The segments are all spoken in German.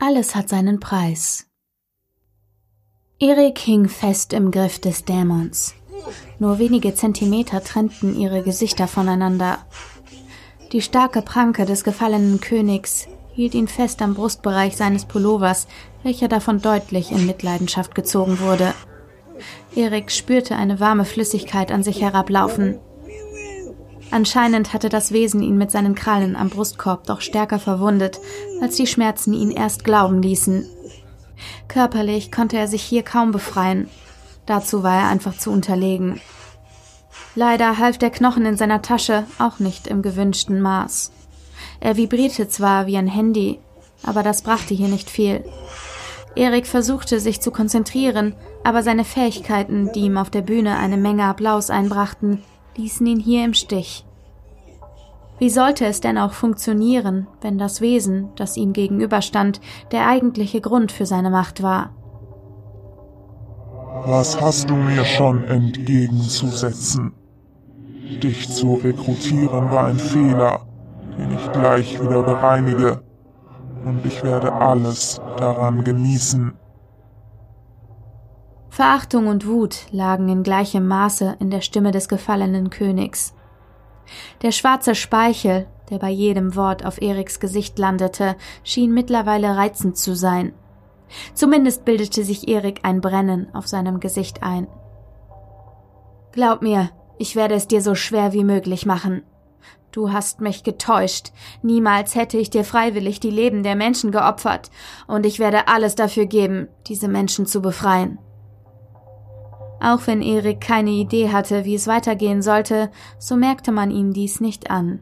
Alles hat seinen Preis. Erik hing fest im Griff des Dämons. Nur wenige Zentimeter trennten ihre Gesichter voneinander. Die starke Pranke des gefallenen Königs hielt ihn fest am Brustbereich seines Pullovers, welcher davon deutlich in Mitleidenschaft gezogen wurde. Erik spürte eine warme Flüssigkeit an sich herablaufen. Anscheinend hatte das Wesen ihn mit seinen Krallen am Brustkorb doch stärker verwundet, als die Schmerzen ihn erst glauben ließen. Körperlich konnte er sich hier kaum befreien. Dazu war er einfach zu unterlegen. Leider half der Knochen in seiner Tasche auch nicht im gewünschten Maß. Er vibrierte zwar wie ein Handy, aber das brachte hier nicht viel. Erik versuchte sich zu konzentrieren, aber seine Fähigkeiten, die ihm auf der Bühne eine Menge Applaus einbrachten, ließen ihn hier im Stich. Wie sollte es denn auch funktionieren, wenn das Wesen, das ihm gegenüberstand, der eigentliche Grund für seine Macht war? Was hast du mir schon entgegenzusetzen? Dich zu rekrutieren war ein Fehler, den ich gleich wieder bereinige, und ich werde alles daran genießen. Verachtung und Wut lagen in gleichem Maße in der Stimme des gefallenen Königs. Der schwarze Speichel, der bei jedem Wort auf Eriks Gesicht landete, schien mittlerweile reizend zu sein. Zumindest bildete sich Erik ein Brennen auf seinem Gesicht ein. Glaub mir, ich werde es dir so schwer wie möglich machen. Du hast mich getäuscht. Niemals hätte ich dir freiwillig die Leben der Menschen geopfert, und ich werde alles dafür geben, diese Menschen zu befreien. Auch wenn Erik keine Idee hatte, wie es weitergehen sollte, so merkte man ihm dies nicht an.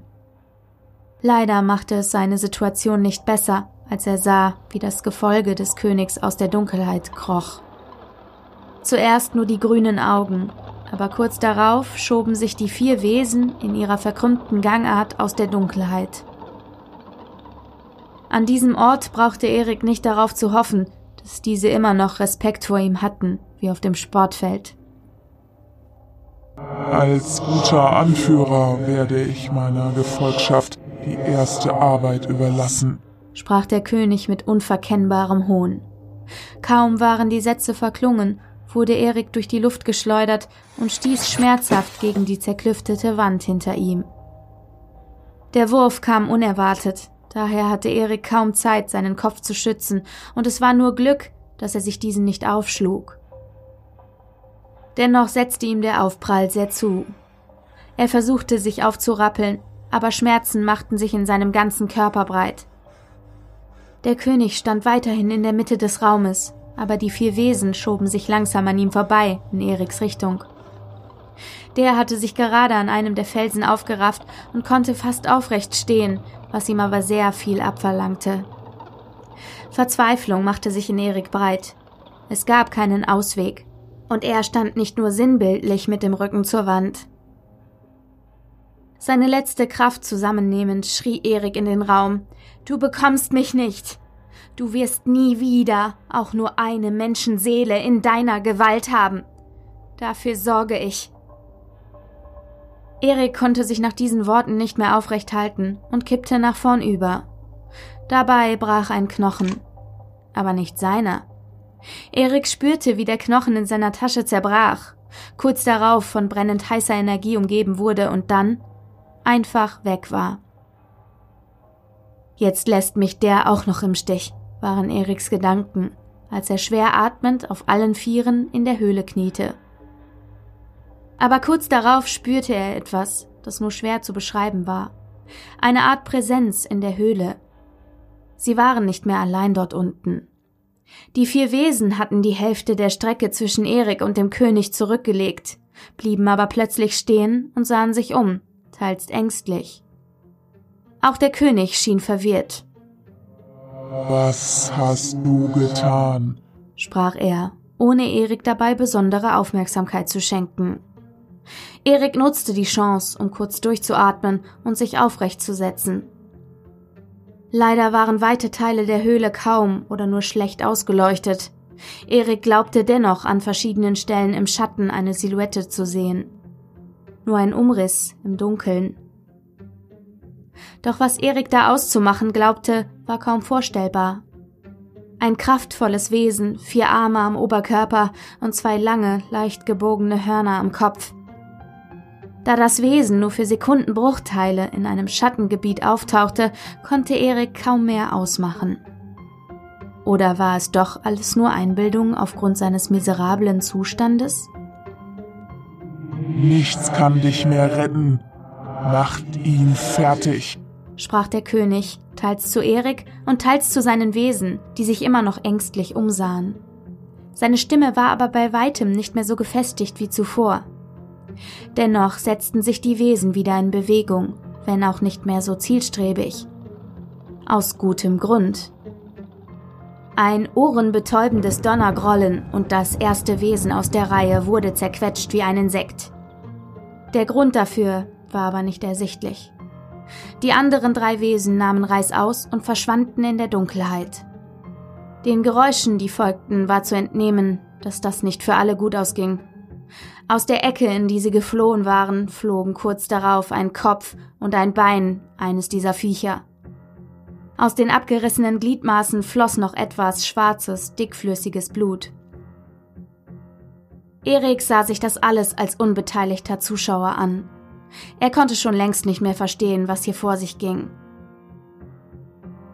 Leider machte es seine Situation nicht besser, als er sah, wie das Gefolge des Königs aus der Dunkelheit kroch. Zuerst nur die grünen Augen, aber kurz darauf schoben sich die vier Wesen in ihrer verkrümmten Gangart aus der Dunkelheit. An diesem Ort brauchte Erik nicht darauf zu hoffen, dass diese immer noch Respekt vor ihm hatten, wie auf dem Sportfeld. Als guter Anführer werde ich meiner Gefolgschaft die erste Arbeit überlassen, sprach der König mit unverkennbarem Hohn. Kaum waren die Sätze verklungen, wurde Erik durch die Luft geschleudert und stieß schmerzhaft gegen die zerklüftete Wand hinter ihm. Der Wurf kam unerwartet, daher hatte Erik kaum Zeit, seinen Kopf zu schützen, und es war nur Glück, dass er sich diesen nicht aufschlug. Dennoch setzte ihm der Aufprall sehr zu. Er versuchte sich aufzurappeln, aber Schmerzen machten sich in seinem ganzen Körper breit. Der König stand weiterhin in der Mitte des Raumes, aber die vier Wesen schoben sich langsam an ihm vorbei, in Eriks Richtung. Der hatte sich gerade an einem der Felsen aufgerafft und konnte fast aufrecht stehen, was ihm aber sehr viel abverlangte. Verzweiflung machte sich in Erik breit. Es gab keinen Ausweg und er stand nicht nur sinnbildlich mit dem Rücken zur Wand. Seine letzte Kraft zusammennehmend schrie Erik in den Raum Du bekommst mich nicht. Du wirst nie wieder auch nur eine Menschenseele in deiner Gewalt haben. Dafür sorge ich. Erik konnte sich nach diesen Worten nicht mehr aufrecht halten und kippte nach vorn über. Dabei brach ein Knochen. Aber nicht seiner. Erik spürte, wie der Knochen in seiner Tasche zerbrach, kurz darauf von brennend heißer Energie umgeben wurde und dann einfach weg war. Jetzt lässt mich der auch noch im Stich, waren Eriks Gedanken, als er schwer atmend auf allen Vieren in der Höhle kniete. Aber kurz darauf spürte er etwas, das nur schwer zu beschreiben war. Eine Art Präsenz in der Höhle. Sie waren nicht mehr allein dort unten. Die vier Wesen hatten die Hälfte der Strecke zwischen Erik und dem König zurückgelegt, blieben aber plötzlich stehen und sahen sich um, teils ängstlich. Auch der König schien verwirrt. Was hast du getan? sprach er, ohne Erik dabei besondere Aufmerksamkeit zu schenken. Erik nutzte die Chance, um kurz durchzuatmen und sich aufrecht zu setzen. Leider waren weite Teile der Höhle kaum oder nur schlecht ausgeleuchtet. Erik glaubte dennoch an verschiedenen Stellen im Schatten eine Silhouette zu sehen. Nur ein Umriss im Dunkeln. Doch was Erik da auszumachen glaubte, war kaum vorstellbar. Ein kraftvolles Wesen, vier Arme am Oberkörper und zwei lange, leicht gebogene Hörner am Kopf. Da das Wesen nur für Sekundenbruchteile in einem Schattengebiet auftauchte, konnte Erik kaum mehr ausmachen. Oder war es doch alles nur Einbildung aufgrund seines miserablen Zustandes? Nichts kann dich mehr retten. Macht ihn fertig, sprach der König, teils zu Erik und teils zu seinen Wesen, die sich immer noch ängstlich umsahen. Seine Stimme war aber bei weitem nicht mehr so gefestigt wie zuvor. Dennoch setzten sich die Wesen wieder in Bewegung, wenn auch nicht mehr so zielstrebig. Aus gutem Grund. Ein ohrenbetäubendes Donnergrollen und das erste Wesen aus der Reihe wurde zerquetscht wie ein Insekt. Der Grund dafür war aber nicht ersichtlich. Die anderen drei Wesen nahmen Reißaus und verschwanden in der Dunkelheit. Den Geräuschen, die folgten, war zu entnehmen, dass das nicht für alle gut ausging. Aus der Ecke, in die sie geflohen waren, flogen kurz darauf ein Kopf und ein Bein eines dieser Viecher. Aus den abgerissenen Gliedmaßen floss noch etwas schwarzes, dickflüssiges Blut. Erik sah sich das alles als unbeteiligter Zuschauer an. Er konnte schon längst nicht mehr verstehen, was hier vor sich ging.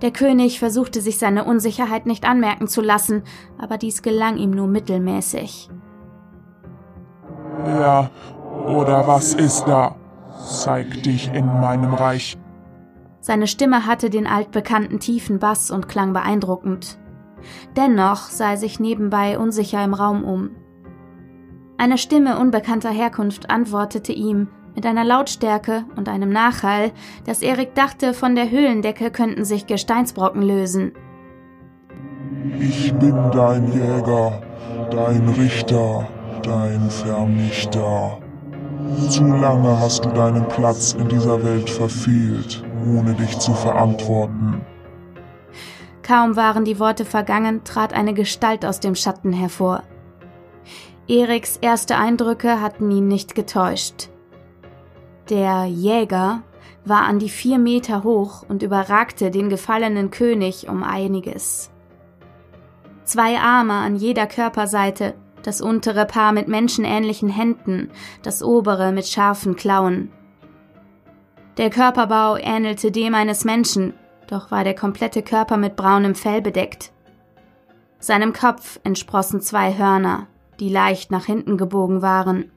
Der König versuchte sich seine Unsicherheit nicht anmerken zu lassen, aber dies gelang ihm nur mittelmäßig. Ja, oder was ist da? Zeig dich in meinem Reich. Seine Stimme hatte den altbekannten tiefen Bass und klang beeindruckend. Dennoch sah er sich nebenbei unsicher im Raum um. Eine Stimme unbekannter Herkunft antwortete ihm mit einer Lautstärke und einem Nachhall, dass Erik dachte, von der Höhlendecke könnten sich Gesteinsbrocken lösen. Ich bin dein Jäger, dein Richter, dein Vernichter. Zu lange hast du deinen Platz in dieser Welt verfehlt ohne dich zu verantworten. Kaum waren die Worte vergangen, trat eine Gestalt aus dem Schatten hervor. Eriks erste Eindrücke hatten ihn nicht getäuscht. Der Jäger war an die vier Meter hoch und überragte den gefallenen König um einiges. Zwei Arme an jeder Körperseite, das untere Paar mit menschenähnlichen Händen, das obere mit scharfen Klauen. Der Körperbau ähnelte dem eines Menschen, doch war der komplette Körper mit braunem Fell bedeckt. Seinem Kopf entsprossen zwei Hörner, die leicht nach hinten gebogen waren.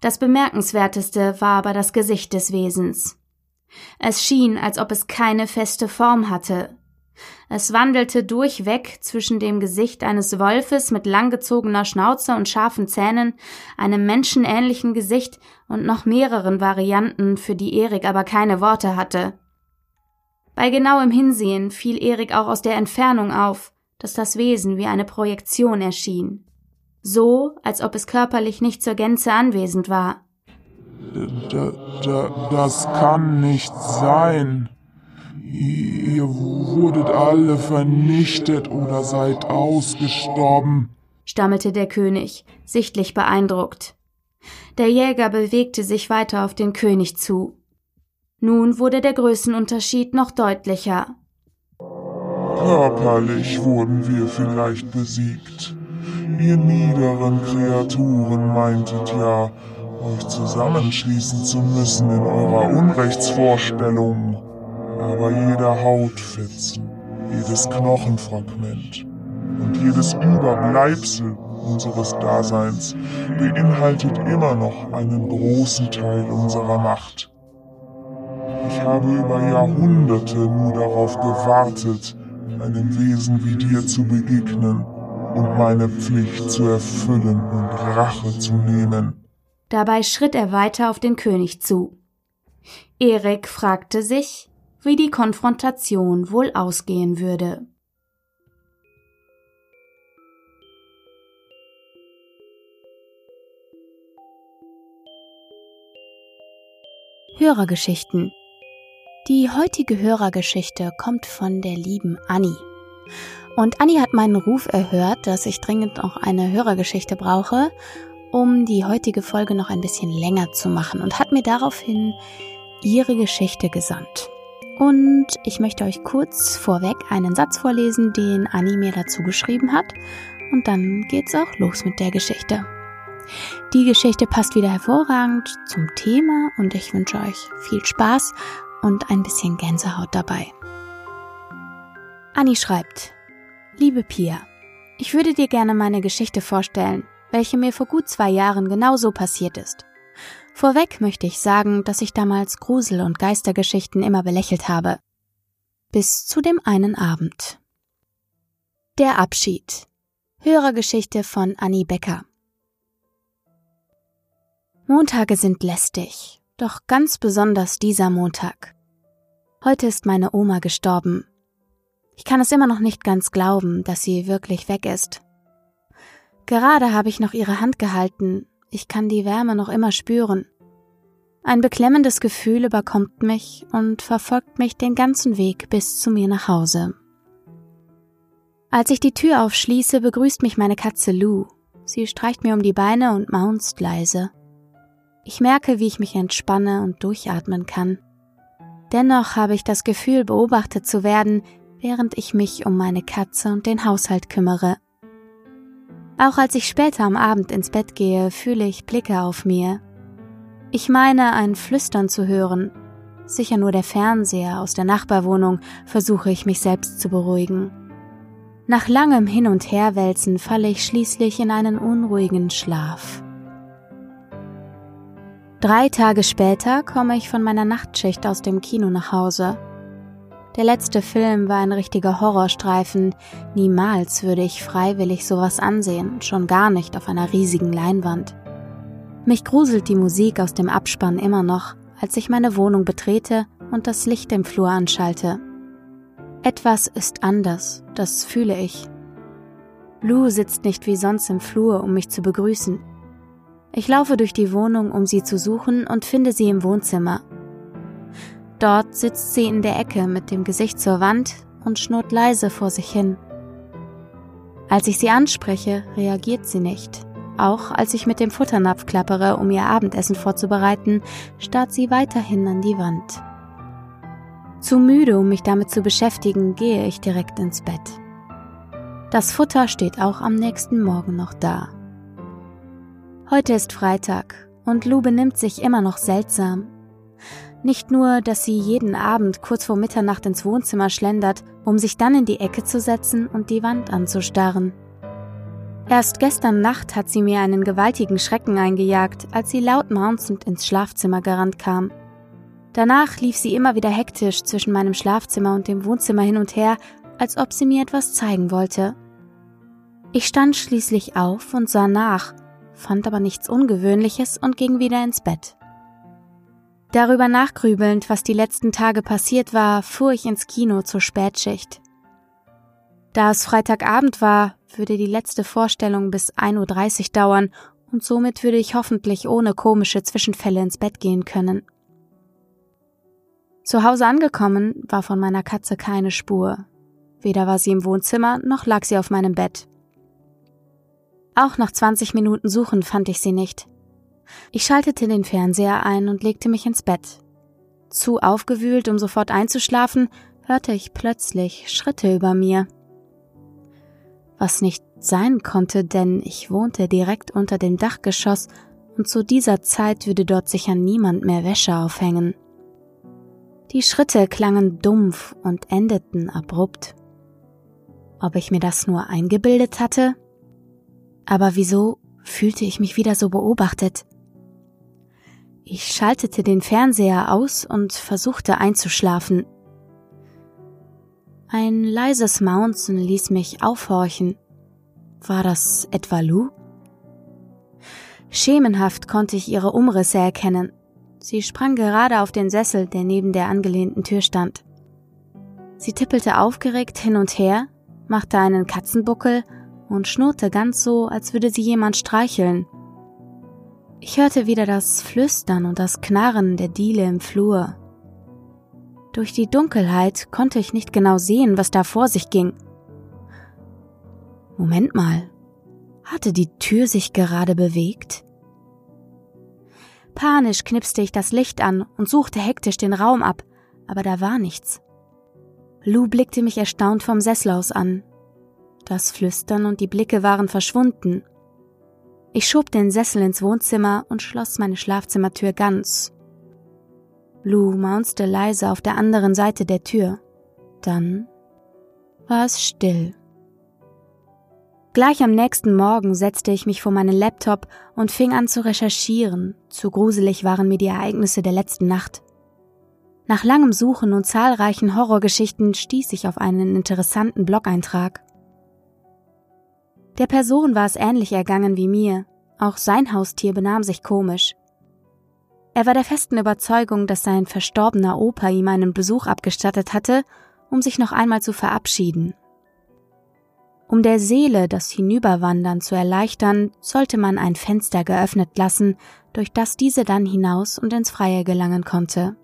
Das bemerkenswerteste war aber das Gesicht des Wesens. Es schien, als ob es keine feste Form hatte, es wandelte durchweg zwischen dem Gesicht eines Wolfes mit langgezogener Schnauze und scharfen Zähnen, einem menschenähnlichen Gesicht und noch mehreren Varianten, für die Erik aber keine Worte hatte. Bei genauem Hinsehen fiel Erik auch aus der Entfernung auf, dass das Wesen wie eine Projektion erschien. So, als ob es körperlich nicht zur Gänze anwesend war. Da, da, das kann nicht sein, Ihr wurdet alle vernichtet oder seid ausgestorben, stammelte der König, sichtlich beeindruckt. Der Jäger bewegte sich weiter auf den König zu. Nun wurde der Größenunterschied noch deutlicher. Körperlich wurden wir vielleicht besiegt. Ihr niederen Kreaturen meintet ja, euch zusammenschließen zu müssen in eurer Unrechtsvorstellung aber jeder Hautfetzen, jedes Knochenfragment und jedes Überbleibsel unseres Daseins beinhaltet immer noch einen großen Teil unserer Macht. Ich habe über Jahrhunderte nur darauf gewartet, einem Wesen wie dir zu begegnen und meine Pflicht zu erfüllen und Rache zu nehmen. Dabei schritt er weiter auf den König zu. Erik fragte sich, wie die Konfrontation wohl ausgehen würde. Hörergeschichten Die heutige Hörergeschichte kommt von der lieben Annie. Und Annie hat meinen Ruf erhört, dass ich dringend noch eine Hörergeschichte brauche, um die heutige Folge noch ein bisschen länger zu machen und hat mir daraufhin ihre Geschichte gesandt. Und ich möchte euch kurz vorweg einen Satz vorlesen, den Annie mir dazu geschrieben hat. Und dann geht's auch los mit der Geschichte. Die Geschichte passt wieder hervorragend zum Thema und ich wünsche euch viel Spaß und ein bisschen Gänsehaut dabei. Annie schreibt, Liebe Pia, ich würde dir gerne meine Geschichte vorstellen, welche mir vor gut zwei Jahren genauso passiert ist. Vorweg möchte ich sagen, dass ich damals Grusel- und Geistergeschichten immer belächelt habe. Bis zu dem einen Abend. Der Abschied. Hörergeschichte von Annie Becker. Montage sind lästig, doch ganz besonders dieser Montag. Heute ist meine Oma gestorben. Ich kann es immer noch nicht ganz glauben, dass sie wirklich weg ist. Gerade habe ich noch ihre Hand gehalten, ich kann die Wärme noch immer spüren. Ein beklemmendes Gefühl überkommt mich und verfolgt mich den ganzen Weg bis zu mir nach Hause. Als ich die Tür aufschließe, begrüßt mich meine Katze Lou. Sie streicht mir um die Beine und maunzt leise. Ich merke, wie ich mich entspanne und durchatmen kann. Dennoch habe ich das Gefühl, beobachtet zu werden, während ich mich um meine Katze und den Haushalt kümmere. Auch als ich später am Abend ins Bett gehe, fühle ich Blicke auf mir. Ich meine, ein Flüstern zu hören. Sicher nur der Fernseher aus der Nachbarwohnung, versuche ich mich selbst zu beruhigen. Nach langem Hin und Herwälzen falle ich schließlich in einen unruhigen Schlaf. Drei Tage später komme ich von meiner Nachtschicht aus dem Kino nach Hause. Der letzte Film war ein richtiger Horrorstreifen. Niemals würde ich freiwillig sowas ansehen, schon gar nicht auf einer riesigen Leinwand. Mich gruselt die Musik aus dem Abspann immer noch, als ich meine Wohnung betrete und das Licht im Flur anschalte. Etwas ist anders, das fühle ich. Lou sitzt nicht wie sonst im Flur, um mich zu begrüßen. Ich laufe durch die Wohnung, um sie zu suchen und finde sie im Wohnzimmer, Dort sitzt sie in der Ecke mit dem Gesicht zur Wand und schnurrt leise vor sich hin. Als ich sie anspreche, reagiert sie nicht. Auch als ich mit dem Futternapf klappere, um ihr Abendessen vorzubereiten, starrt sie weiterhin an die Wand. Zu müde, um mich damit zu beschäftigen, gehe ich direkt ins Bett. Das Futter steht auch am nächsten Morgen noch da. Heute ist Freitag und Lou benimmt sich immer noch seltsam. Nicht nur, dass sie jeden Abend kurz vor Mitternacht ins Wohnzimmer schlendert, um sich dann in die Ecke zu setzen und die Wand anzustarren. Erst gestern Nacht hat sie mir einen gewaltigen Schrecken eingejagt, als sie laut maunzend ins Schlafzimmer gerannt kam. Danach lief sie immer wieder hektisch zwischen meinem Schlafzimmer und dem Wohnzimmer hin und her, als ob sie mir etwas zeigen wollte. Ich stand schließlich auf und sah nach, fand aber nichts Ungewöhnliches und ging wieder ins Bett. Darüber nachgrübelnd, was die letzten Tage passiert war, fuhr ich ins Kino zur Spätschicht. Da es Freitagabend war, würde die letzte Vorstellung bis 1.30 Uhr dauern und somit würde ich hoffentlich ohne komische Zwischenfälle ins Bett gehen können. Zu Hause angekommen war von meiner Katze keine Spur. Weder war sie im Wohnzimmer, noch lag sie auf meinem Bett. Auch nach 20 Minuten Suchen fand ich sie nicht. Ich schaltete den Fernseher ein und legte mich ins Bett. Zu aufgewühlt, um sofort einzuschlafen, hörte ich plötzlich Schritte über mir. Was nicht sein konnte, denn ich wohnte direkt unter dem Dachgeschoss und zu dieser Zeit würde dort sicher niemand mehr Wäsche aufhängen. Die Schritte klangen dumpf und endeten abrupt. Ob ich mir das nur eingebildet hatte? Aber wieso fühlte ich mich wieder so beobachtet? Ich schaltete den Fernseher aus und versuchte einzuschlafen. Ein leises Maunzen ließ mich aufhorchen. War das etwa Lou? Schemenhaft konnte ich ihre Umrisse erkennen. Sie sprang gerade auf den Sessel, der neben der angelehnten Tür stand. Sie tippelte aufgeregt hin und her, machte einen Katzenbuckel und schnurrte ganz so, als würde sie jemand streicheln. Ich hörte wieder das Flüstern und das Knarren der Diele im Flur. Durch die Dunkelheit konnte ich nicht genau sehen, was da vor sich ging. Moment mal, hatte die Tür sich gerade bewegt? Panisch knipste ich das Licht an und suchte hektisch den Raum ab, aber da war nichts. Lou blickte mich erstaunt vom Sessel aus an. Das Flüstern und die Blicke waren verschwunden. Ich schob den Sessel ins Wohnzimmer und schloss meine Schlafzimmertür ganz. Lou maunzte leise auf der anderen Seite der Tür. Dann war es still. Gleich am nächsten Morgen setzte ich mich vor meinen Laptop und fing an zu recherchieren. Zu gruselig waren mir die Ereignisse der letzten Nacht. Nach langem Suchen und zahlreichen Horrorgeschichten stieß ich auf einen interessanten Blog-Eintrag. Der Person war es ähnlich ergangen wie mir, auch sein Haustier benahm sich komisch. Er war der festen Überzeugung, dass sein verstorbener Opa ihm einen Besuch abgestattet hatte, um sich noch einmal zu verabschieden. Um der Seele das Hinüberwandern zu erleichtern, sollte man ein Fenster geöffnet lassen, durch das diese dann hinaus und ins Freie gelangen konnte.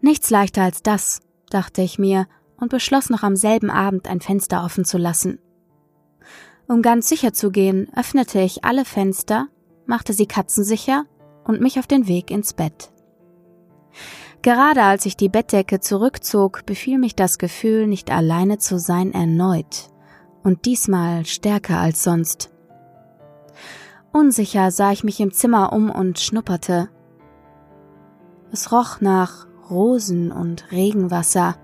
Nichts leichter als das, dachte ich mir und beschloss noch am selben Abend ein Fenster offen zu lassen. Um ganz sicher zu gehen, öffnete ich alle Fenster, machte sie katzensicher und mich auf den Weg ins Bett. Gerade als ich die Bettdecke zurückzog, befiel mich das Gefühl, nicht alleine zu sein, erneut und diesmal stärker als sonst. Unsicher sah ich mich im Zimmer um und schnupperte. Es roch nach Rosen und Regenwasser,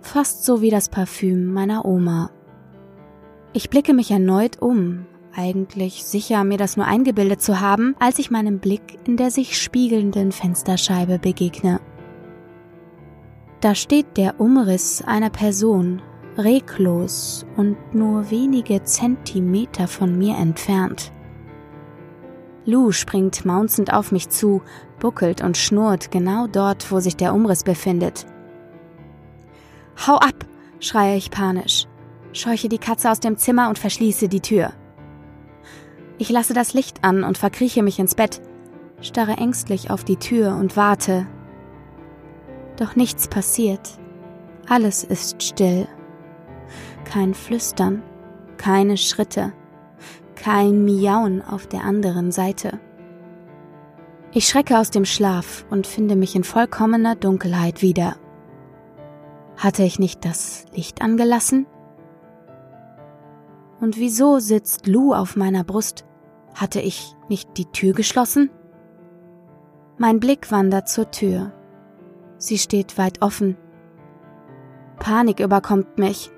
fast so wie das Parfüm meiner Oma. Ich blicke mich erneut um, eigentlich sicher, mir das nur eingebildet zu haben, als ich meinem Blick in der sich spiegelnden Fensterscheibe begegne. Da steht der Umriss einer Person, reglos und nur wenige Zentimeter von mir entfernt. Lou springt maunzend auf mich zu, buckelt und schnurrt genau dort, wo sich der Umriss befindet. Hau ab! schreie ich panisch, scheuche die Katze aus dem Zimmer und verschließe die Tür. Ich lasse das Licht an und verkrieche mich ins Bett, starre ängstlich auf die Tür und warte. Doch nichts passiert. Alles ist still kein Flüstern, keine Schritte, kein Miauen auf der anderen Seite. Ich schrecke aus dem Schlaf und finde mich in vollkommener Dunkelheit wieder. Hatte ich nicht das Licht angelassen? Und wieso sitzt Lou auf meiner Brust? Hatte ich nicht die Tür geschlossen? Mein Blick wandert zur Tür. Sie steht weit offen. Panik überkommt mich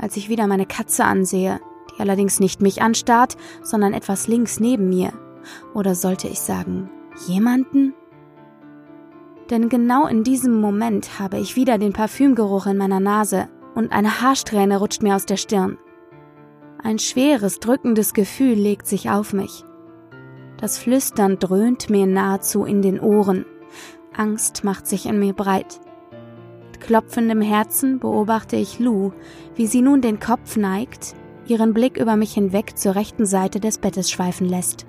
als ich wieder meine Katze ansehe, die allerdings nicht mich anstarrt, sondern etwas links neben mir. Oder sollte ich sagen, jemanden? Denn genau in diesem Moment habe ich wieder den Parfümgeruch in meiner Nase und eine Haarsträhne rutscht mir aus der Stirn. Ein schweres, drückendes Gefühl legt sich auf mich. Das Flüstern dröhnt mir nahezu in den Ohren. Angst macht sich in mir breit klopfendem Herzen beobachte ich Lou, wie sie nun den Kopf neigt, ihren Blick über mich hinweg zur rechten Seite des Bettes schweifen lässt.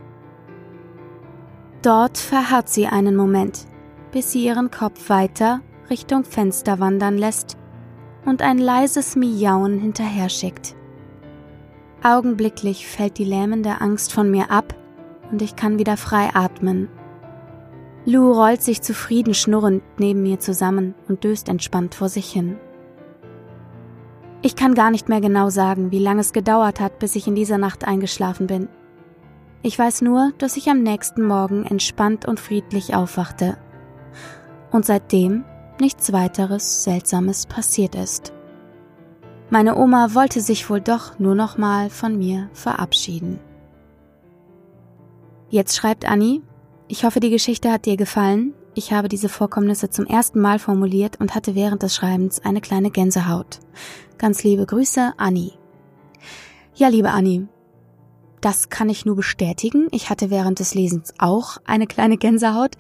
Dort verharrt sie einen Moment, bis sie ihren Kopf weiter Richtung Fenster wandern lässt und ein leises Miauen hinterher schickt. Augenblicklich fällt die lähmende Angst von mir ab und ich kann wieder frei atmen. Lou rollt sich zufrieden schnurrend neben mir zusammen und döst entspannt vor sich hin. Ich kann gar nicht mehr genau sagen, wie lange es gedauert hat, bis ich in dieser Nacht eingeschlafen bin. Ich weiß nur, dass ich am nächsten Morgen entspannt und friedlich aufwachte. Und seitdem nichts weiteres Seltsames passiert ist. Meine Oma wollte sich wohl doch nur noch mal von mir verabschieden. Jetzt schreibt Annie, ich hoffe, die Geschichte hat dir gefallen. Ich habe diese Vorkommnisse zum ersten Mal formuliert und hatte während des Schreibens eine kleine Gänsehaut. Ganz liebe Grüße, Anni. Ja, liebe Anni, das kann ich nur bestätigen. Ich hatte während des Lesens auch eine kleine Gänsehaut.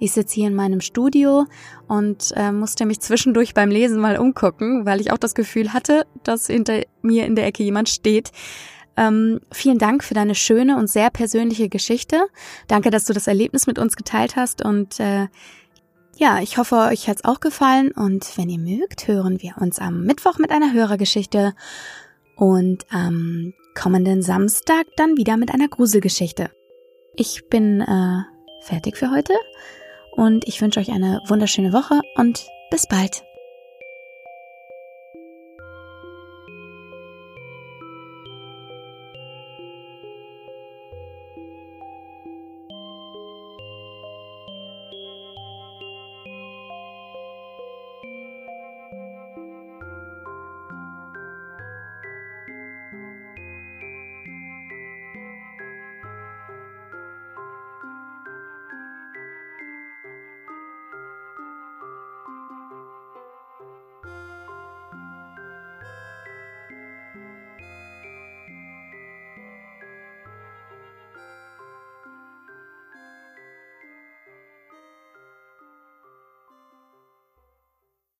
Ich sitze hier in meinem Studio und äh, musste mich zwischendurch beim Lesen mal umgucken, weil ich auch das Gefühl hatte, dass hinter mir in der Ecke jemand steht. Ähm, vielen Dank für deine schöne und sehr persönliche Geschichte. Danke, dass du das Erlebnis mit uns geteilt hast und äh, ja, ich hoffe, euch hat's auch gefallen und wenn ihr mögt, hören wir uns am Mittwoch mit einer Hörergeschichte und am kommenden Samstag dann wieder mit einer Gruselgeschichte. Ich bin äh, fertig für heute und ich wünsche euch eine wunderschöne Woche und Bis bald.